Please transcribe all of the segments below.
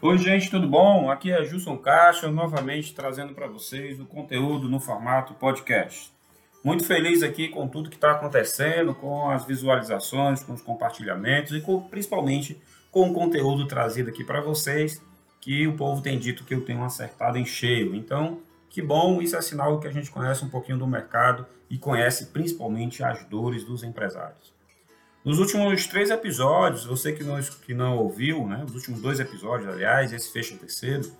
Oi, gente, tudo bom? Aqui é Gilson Caixa, novamente trazendo para vocês o conteúdo no formato podcast. Muito feliz aqui com tudo que está acontecendo, com as visualizações, com os compartilhamentos e com, principalmente com o conteúdo trazido aqui para vocês, que o povo tem dito que eu tenho acertado em cheio. Então, que bom, isso é sinal que a gente conhece um pouquinho do mercado e conhece principalmente as dores dos empresários. Nos últimos três episódios, você que não, que não ouviu, né, os últimos dois episódios, aliás, esse fecha o terceiro,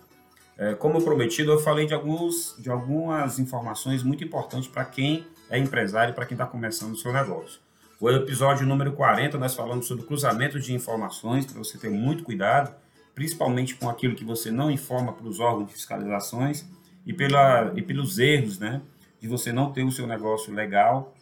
é, como prometido, eu falei de, alguns, de algumas informações muito importantes para quem é empresário para quem está começando o seu negócio. O episódio número 40, nós falamos sobre cruzamento de informações, para você ter muito cuidado, principalmente com aquilo que você não informa para os órgãos de fiscalizações e, pela, e pelos erros, né, de você não ter o seu negócio legal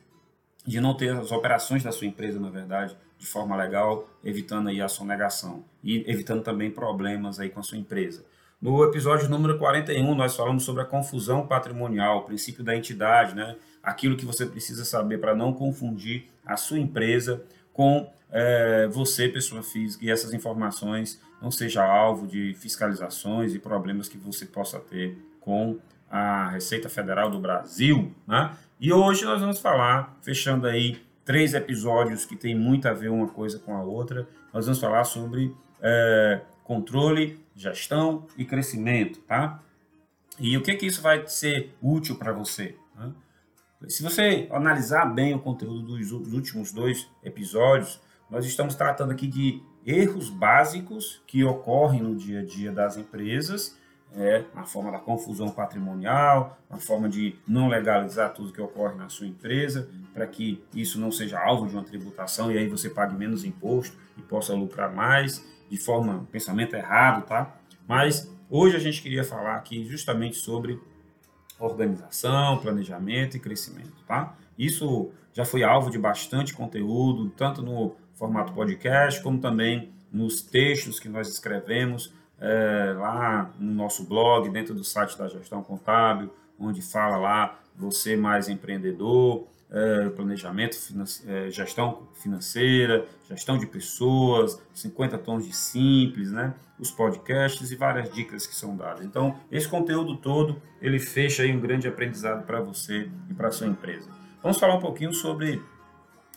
de não ter as operações da sua empresa, na verdade, de forma legal, evitando aí a sonegação e evitando também problemas aí com a sua empresa. No episódio número 41, nós falamos sobre a confusão patrimonial, o princípio da entidade, né? aquilo que você precisa saber para não confundir a sua empresa com é, você, pessoa física, e essas informações não seja alvo de fiscalizações e problemas que você possa ter com a Receita Federal do Brasil, né? E hoje nós vamos falar, fechando aí três episódios que tem muito a ver uma coisa com a outra, nós vamos falar sobre é, controle, gestão e crescimento, tá? E o que que isso vai ser útil para você? Né? Se você analisar bem o conteúdo dos últimos dois episódios, nós estamos tratando aqui de erros básicos que ocorrem no dia a dia das empresas é, na forma da confusão patrimonial, na forma de não legalizar tudo que ocorre na sua empresa, para que isso não seja alvo de uma tributação e aí você pague menos imposto e possa lucrar mais, de forma, pensamento errado, tá? Mas hoje a gente queria falar aqui justamente sobre organização, planejamento e crescimento, tá? Isso já foi alvo de bastante conteúdo, tanto no formato podcast, como também nos textos que nós escrevemos é, lá no nosso blog, dentro do site da Gestão Contábil, onde fala lá você mais empreendedor, é, planejamento, é, gestão financeira, gestão de pessoas, 50 tons de simples, né? os podcasts e várias dicas que são dadas. Então, esse conteúdo todo, ele fecha aí um grande aprendizado para você e para sua empresa. Vamos falar um pouquinho sobre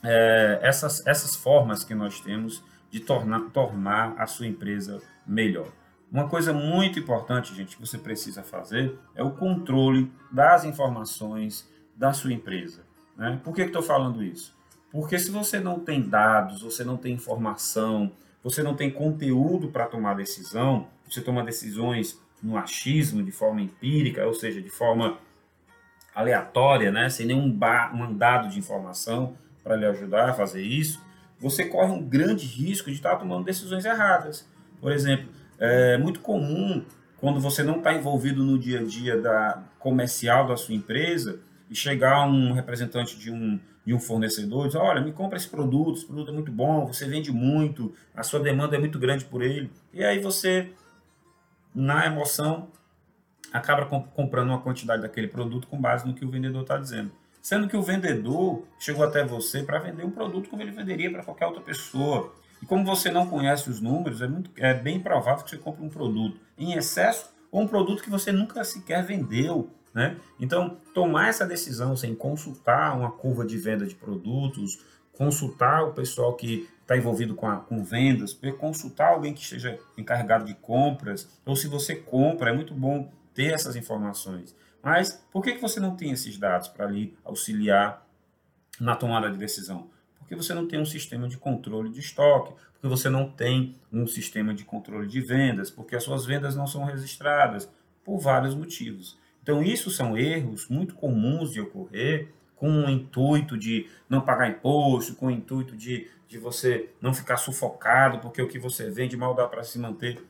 é, essas, essas formas que nós temos de tornar, tornar a sua empresa melhor. Uma coisa muito importante, gente, que você precisa fazer é o controle das informações da sua empresa. Né? Por que estou falando isso? Porque se você não tem dados, você não tem informação, você não tem conteúdo para tomar decisão, você toma decisões no achismo, de forma empírica, ou seja, de forma aleatória, né? sem nenhum mandado de informação para lhe ajudar a fazer isso, você corre um grande risco de estar tomando decisões erradas. Por exemplo, é muito comum quando você não está envolvido no dia a dia da comercial da sua empresa e chegar um representante de um, de um fornecedor e dizer, olha, me compra esse produto, esse produto é muito bom, você vende muito, a sua demanda é muito grande por ele. E aí você, na emoção, acaba comprando uma quantidade daquele produto com base no que o vendedor está dizendo. Sendo que o vendedor chegou até você para vender um produto como ele venderia para qualquer outra pessoa. E como você não conhece os números, é, muito, é bem provável que você compre um produto em excesso ou um produto que você nunca sequer vendeu. Né? Então, tomar essa decisão sem consultar uma curva de venda de produtos, consultar o pessoal que está envolvido com, a, com vendas, consultar alguém que esteja encarregado de compras, ou se você compra, é muito bom ter essas informações. Mas por que, que você não tem esses dados para lhe auxiliar na tomada de decisão? Porque você não tem um sistema de controle de estoque, porque você não tem um sistema de controle de vendas, porque as suas vendas não são registradas, por vários motivos. Então, isso são erros muito comuns de ocorrer com o intuito de não pagar imposto, com o intuito de, de você não ficar sufocado, porque o que você vende mal dá para se manter.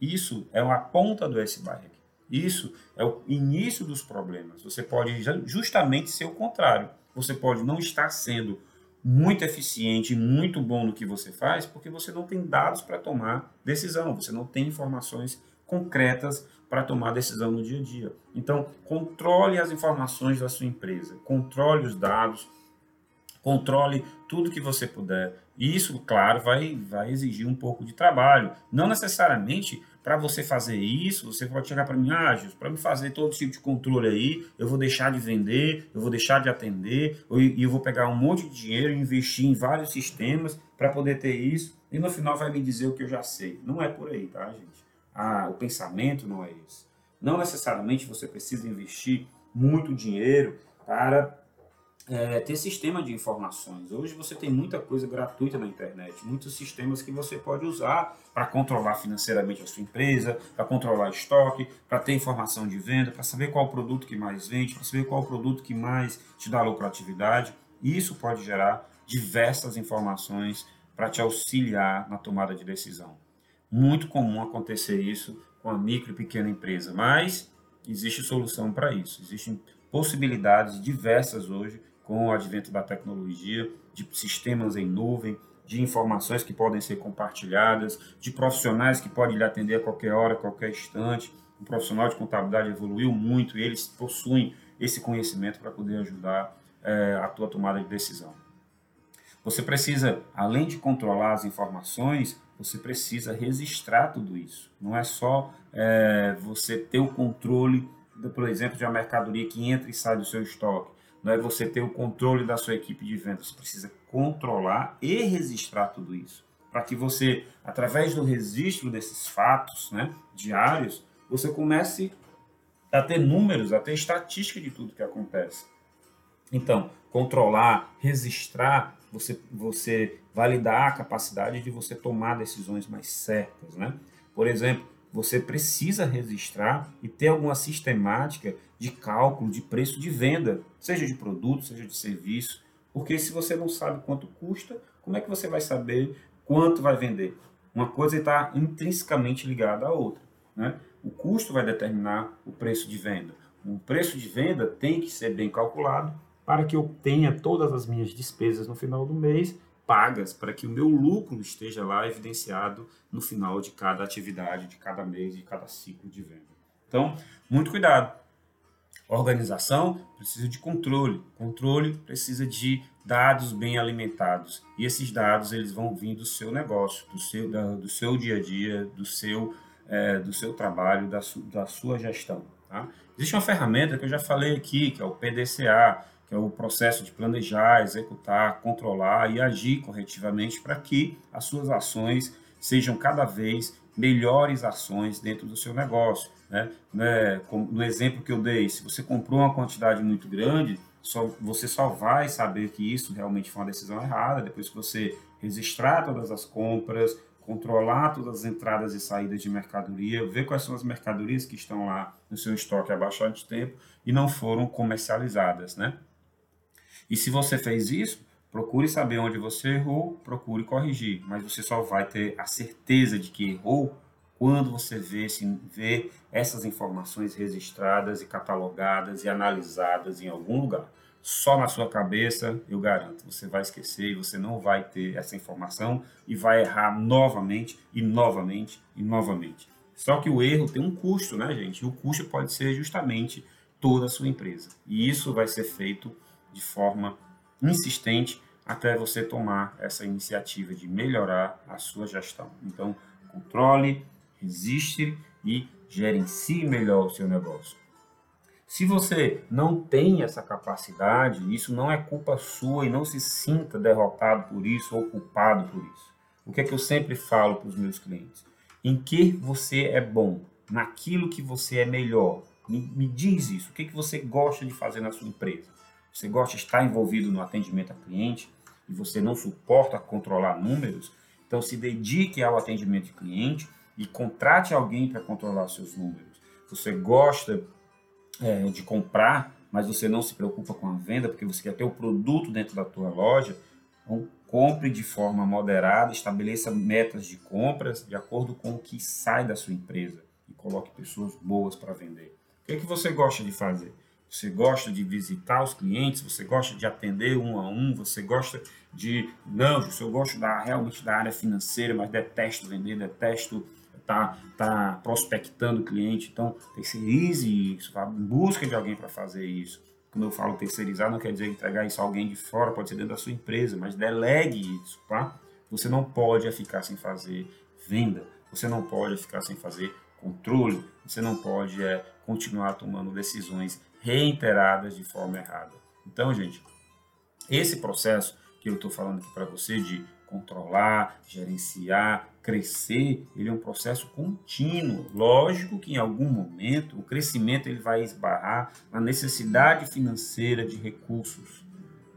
Isso é uma ponta do iceberg. Isso é o início dos problemas. Você pode justamente ser o contrário. Você pode não estar sendo muito eficiente, muito bom no que você faz, porque você não tem dados para tomar decisão, você não tem informações concretas para tomar decisão no dia a dia. Então, controle as informações da sua empresa, controle os dados, Controle tudo que você puder. Isso, claro, vai, vai exigir um pouco de trabalho. Não necessariamente para você fazer isso, você pode chegar para mim, ah, para me fazer todo tipo de controle aí, eu vou deixar de vender, eu vou deixar de atender, e eu vou pegar um monte de dinheiro e investir em vários sistemas para poder ter isso, e no final vai me dizer o que eu já sei. Não é por aí, tá, gente? Ah, o pensamento não é esse. Não necessariamente você precisa investir muito dinheiro para é, ter sistema de informações. Hoje você tem muita coisa gratuita na internet, muitos sistemas que você pode usar para controlar financeiramente a sua empresa, para controlar estoque, para ter informação de venda, para saber qual produto que mais vende, para saber qual produto que mais te dá lucratividade. Isso pode gerar diversas informações para te auxiliar na tomada de decisão. Muito comum acontecer isso com a micro e pequena empresa, mas existe solução para isso. Existem possibilidades diversas hoje com o advento da tecnologia, de sistemas em nuvem, de informações que podem ser compartilhadas, de profissionais que podem lhe atender a qualquer hora, a qualquer instante. O profissional de contabilidade evoluiu muito e eles possuem esse conhecimento para poder ajudar é, a tua tomada de decisão. Você precisa, além de controlar as informações, você precisa registrar tudo isso. Não é só é, você ter o controle, por exemplo, de uma mercadoria que entra e sai do seu estoque não é você ter o controle da sua equipe de vendas, você precisa controlar e registrar tudo isso, para que você, através do registro desses fatos né, diários, você comece a ter números, a ter estatística de tudo que acontece. Então, controlar, registrar, você, você validar a capacidade de você tomar decisões mais certas. Né? Por exemplo, você precisa registrar e ter alguma sistemática de cálculo de preço de venda, seja de produto, seja de serviço, porque se você não sabe quanto custa, como é que você vai saber quanto vai vender? Uma coisa está intrinsecamente ligada à outra. Né? O custo vai determinar o preço de venda. O preço de venda tem que ser bem calculado para que eu tenha todas as minhas despesas no final do mês pagas para que o meu lucro esteja lá evidenciado no final de cada atividade, de cada mês, de cada ciclo de venda. Então, muito cuidado. Organização precisa de controle. Controle precisa de dados bem alimentados. E esses dados eles vão vir do seu negócio, do seu, da, do seu dia a dia, do seu, é, do seu trabalho, da, su, da sua gestão. Tá? Existe uma ferramenta que eu já falei aqui, que é o PDCA, que é o processo de planejar, executar, controlar e agir corretivamente para que as suas ações sejam cada vez melhores ações dentro do seu negócio. Né? né no exemplo que eu dei, se você comprou uma quantidade muito grande, só, você só vai saber que isso realmente foi uma decisão errada depois que você registrar todas as compras, controlar todas as entradas e saídas de mercadoria, ver quais são as mercadorias que estão lá no seu estoque há bastante tempo e não foram comercializadas, né? E se você fez isso, procure saber onde você errou, procure corrigir, mas você só vai ter a certeza de que errou quando você vê, se, vê essas informações registradas e catalogadas e analisadas em algum lugar. Só na sua cabeça, eu garanto, você vai esquecer e você não vai ter essa informação e vai errar novamente e novamente e novamente. Só que o erro tem um custo, né, gente? E o custo pode ser justamente toda a sua empresa. E isso vai ser feito de forma insistente até você tomar essa iniciativa de melhorar a sua gestão. Então, controle, resiste e gerencie melhor o seu negócio. Se você não tem essa capacidade, isso não é culpa sua e não se sinta derrotado por isso ou culpado por isso. O que é que eu sempre falo para os meus clientes? Em que você é bom, naquilo que você é melhor. Me, me diz isso. O que, é que você gosta de fazer na sua empresa? Você gosta de estar envolvido no atendimento a cliente e você não suporta controlar números, então se dedique ao atendimento de cliente e contrate alguém para controlar seus números. Você gosta é, de comprar, mas você não se preocupa com a venda porque você quer ter o produto dentro da tua loja, então compre de forma moderada, estabeleça metas de compras de acordo com o que sai da sua empresa e coloque pessoas boas para vender. O que, é que você gosta de fazer? Você gosta de visitar os clientes, você gosta de atender um a um, você gosta de. Não, eu gosto da, realmente da área financeira, mas detesto vender, detesto tá, tá prospectando cliente. Então, terceirize isso, vá em busca de alguém para fazer isso. quando eu falo terceirizar, não quer dizer entregar isso a alguém de fora, pode ser dentro da sua empresa, mas delegue isso, tá? Você não pode ficar sem fazer venda, você não pode ficar sem fazer controle, você não pode é, continuar tomando decisões reiteradas de forma errada. Então, gente, esse processo que eu estou falando aqui para você de controlar, gerenciar, crescer, ele é um processo contínuo. Lógico que em algum momento o crescimento ele vai esbarrar na necessidade financeira de recursos.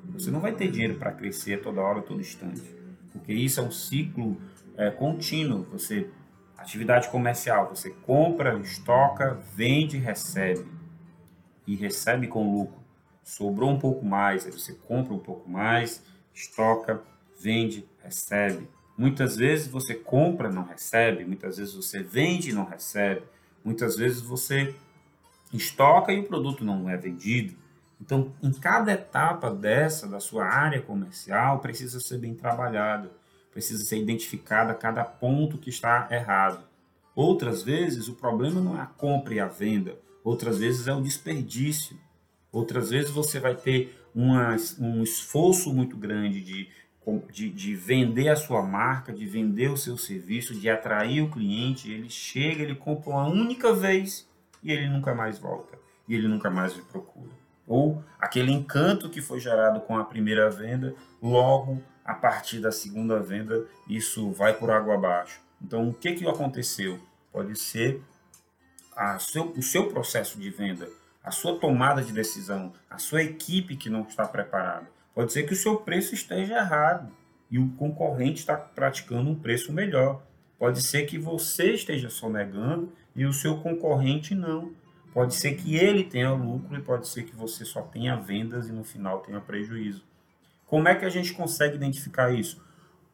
Você não vai ter dinheiro para crescer toda hora, todo instante, porque isso é um ciclo é, contínuo. Você atividade comercial, você compra, estoca, vende, recebe e recebe com lucro. Sobrou um pouco mais, aí você compra um pouco mais, estoca, vende, recebe. Muitas vezes você compra, não recebe, muitas vezes você vende e não recebe, muitas vezes você estoca e o produto não é vendido. Então, em cada etapa dessa da sua área comercial precisa ser bem trabalhado, precisa ser identificada cada ponto que está errado. Outras vezes o problema não é a compra e a venda, outras vezes é o desperdício. Outras vezes você vai ter uma, um esforço muito grande de de, de, vender a sua marca, de vender o seu serviço, de atrair o cliente. Ele chega, ele compra uma única vez e ele nunca mais volta. E ele nunca mais lhe procura. Ou aquele encanto que foi gerado com a primeira venda, logo a partir da segunda venda, isso vai por água abaixo. Então, o que, que aconteceu? Pode ser a seu, o seu processo de venda, a sua tomada de decisão, a sua equipe que não está preparada. Pode ser que o seu preço esteja errado e o concorrente está praticando um preço melhor. Pode ser que você esteja sonegando e o seu concorrente não. Pode ser que ele tenha lucro e pode ser que você só tenha vendas e no final tenha prejuízo. Como é que a gente consegue identificar isso?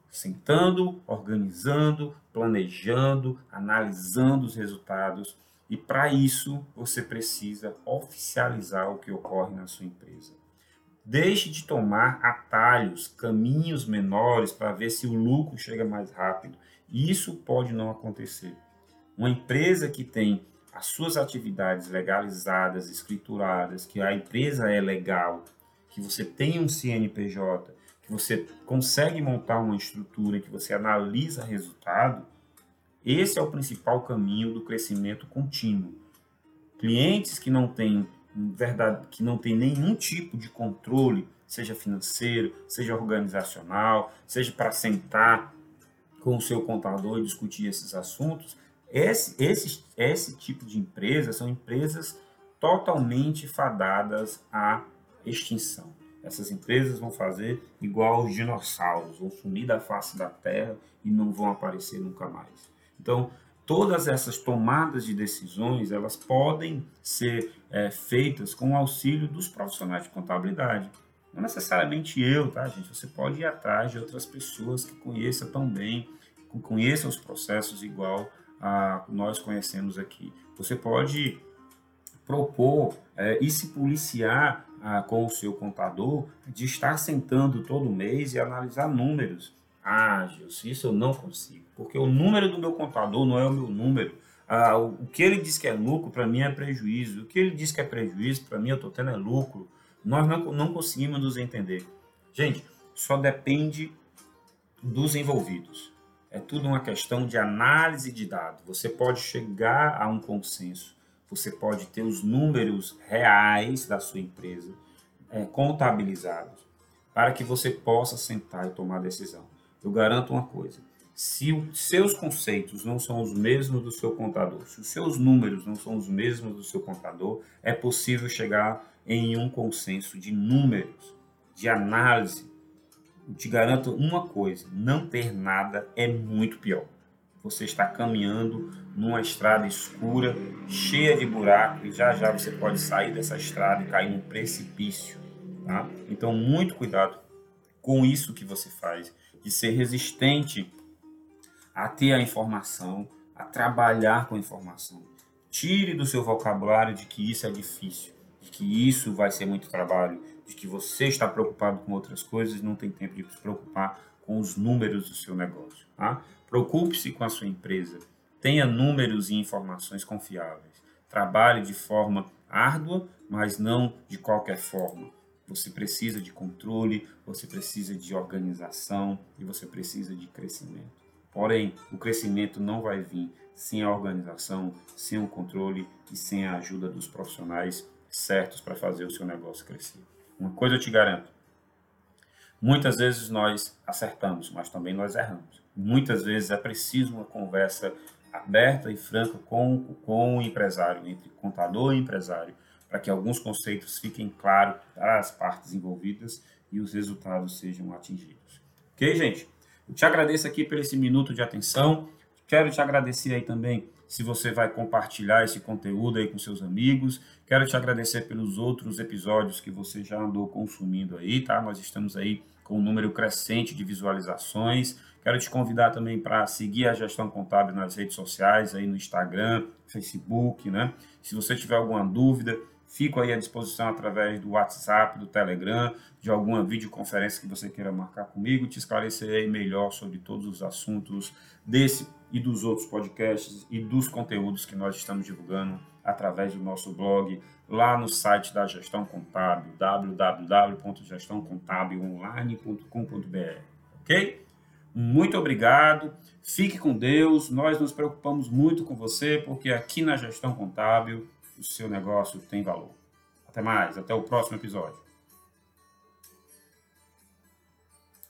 Sentando, organizando, planejando, analisando os resultados. E para isso você precisa oficializar o que ocorre na sua empresa. Deixe de tomar atalhos, caminhos menores para ver se o lucro chega mais rápido. Isso pode não acontecer. Uma empresa que tem as suas atividades legalizadas, escrituradas, que a empresa é legal, que você tem um CNPJ, que você consegue montar uma estrutura, que você analisa resultado, esse é o principal caminho do crescimento contínuo. Clientes que não têm verdade, que não tem nenhum tipo de controle, seja financeiro, seja organizacional, seja para sentar com o seu contador e discutir esses assuntos, esse, esse, esse tipo de empresa são empresas totalmente fadadas à extinção. Essas empresas vão fazer igual os dinossauros, vão sumir da face da terra e não vão aparecer nunca mais. Então, todas essas tomadas de decisões elas podem ser é, feitas com o auxílio dos profissionais de contabilidade. Não necessariamente eu, tá, gente? Você pode ir atrás de outras pessoas que conheçam tão bem, que conheçam os processos igual a nós conhecemos aqui. Você pode propor é, e se policiar ah, com o seu contador de estar sentando todo mês e analisar números ah, Gilson, isso eu não consigo, porque o número do meu contador não é o meu número. Ah, o, que ele diz que é lucro, para mim é prejuízo. O que ele diz que é prejuízo, para mim eu estou tendo é lucro. Nós não, não conseguimos nos entender. Gente, só depende dos envolvidos. É tudo uma questão de análise de dados. Você pode chegar a um consenso, você pode ter os números reais da sua empresa é, contabilizados para que você possa sentar e tomar decisão eu garanto uma coisa: se os seus conceitos não são os mesmos do seu contador, se os seus números não são os mesmos do seu contador, é possível chegar em um consenso de números, de análise. Eu te garanto uma coisa: não ter nada é muito pior. Você está caminhando numa estrada escura, cheia de buracos, e já já você pode sair dessa estrada e cair num precipício. Tá? Então, muito cuidado com isso que você faz de ser resistente a ter a informação, a trabalhar com a informação. Tire do seu vocabulário de que isso é difícil, de que isso vai ser muito trabalho, de que você está preocupado com outras coisas e não tem tempo de se preocupar com os números do seu negócio. Tá? Preocupe-se com a sua empresa, tenha números e informações confiáveis, trabalhe de forma árdua, mas não de qualquer forma. Você precisa de controle, você precisa de organização e você precisa de crescimento. Porém, o crescimento não vai vir sem a organização, sem o controle e sem a ajuda dos profissionais certos para fazer o seu negócio crescer. Uma coisa eu te garanto: muitas vezes nós acertamos, mas também nós erramos. Muitas vezes é preciso uma conversa aberta e franca com, com o empresário, entre contador e empresário, para que alguns conceitos fiquem claros para as partes envolvidas e os resultados sejam atingidos. Ok, gente? Te agradeço aqui por esse minuto de atenção. Quero te agradecer aí também se você vai compartilhar esse conteúdo aí com seus amigos. Quero te agradecer pelos outros episódios que você já andou consumindo aí, tá? Nós estamos aí com um número crescente de visualizações. Quero te convidar também para seguir a Gestão Contábil nas redes sociais, aí no Instagram, Facebook, né? Se você tiver alguma dúvida, Fico aí à disposição através do WhatsApp, do Telegram, de alguma videoconferência que você queira marcar comigo, te esclarecerei melhor sobre todos os assuntos desse e dos outros podcasts e dos conteúdos que nós estamos divulgando através do nosso blog lá no site da Gestão Contábil, www.gestãocontabilonline.com.br, ok? Muito obrigado, fique com Deus, nós nos preocupamos muito com você, porque aqui na Gestão Contábil o seu negócio tem valor. Até mais, até o próximo episódio.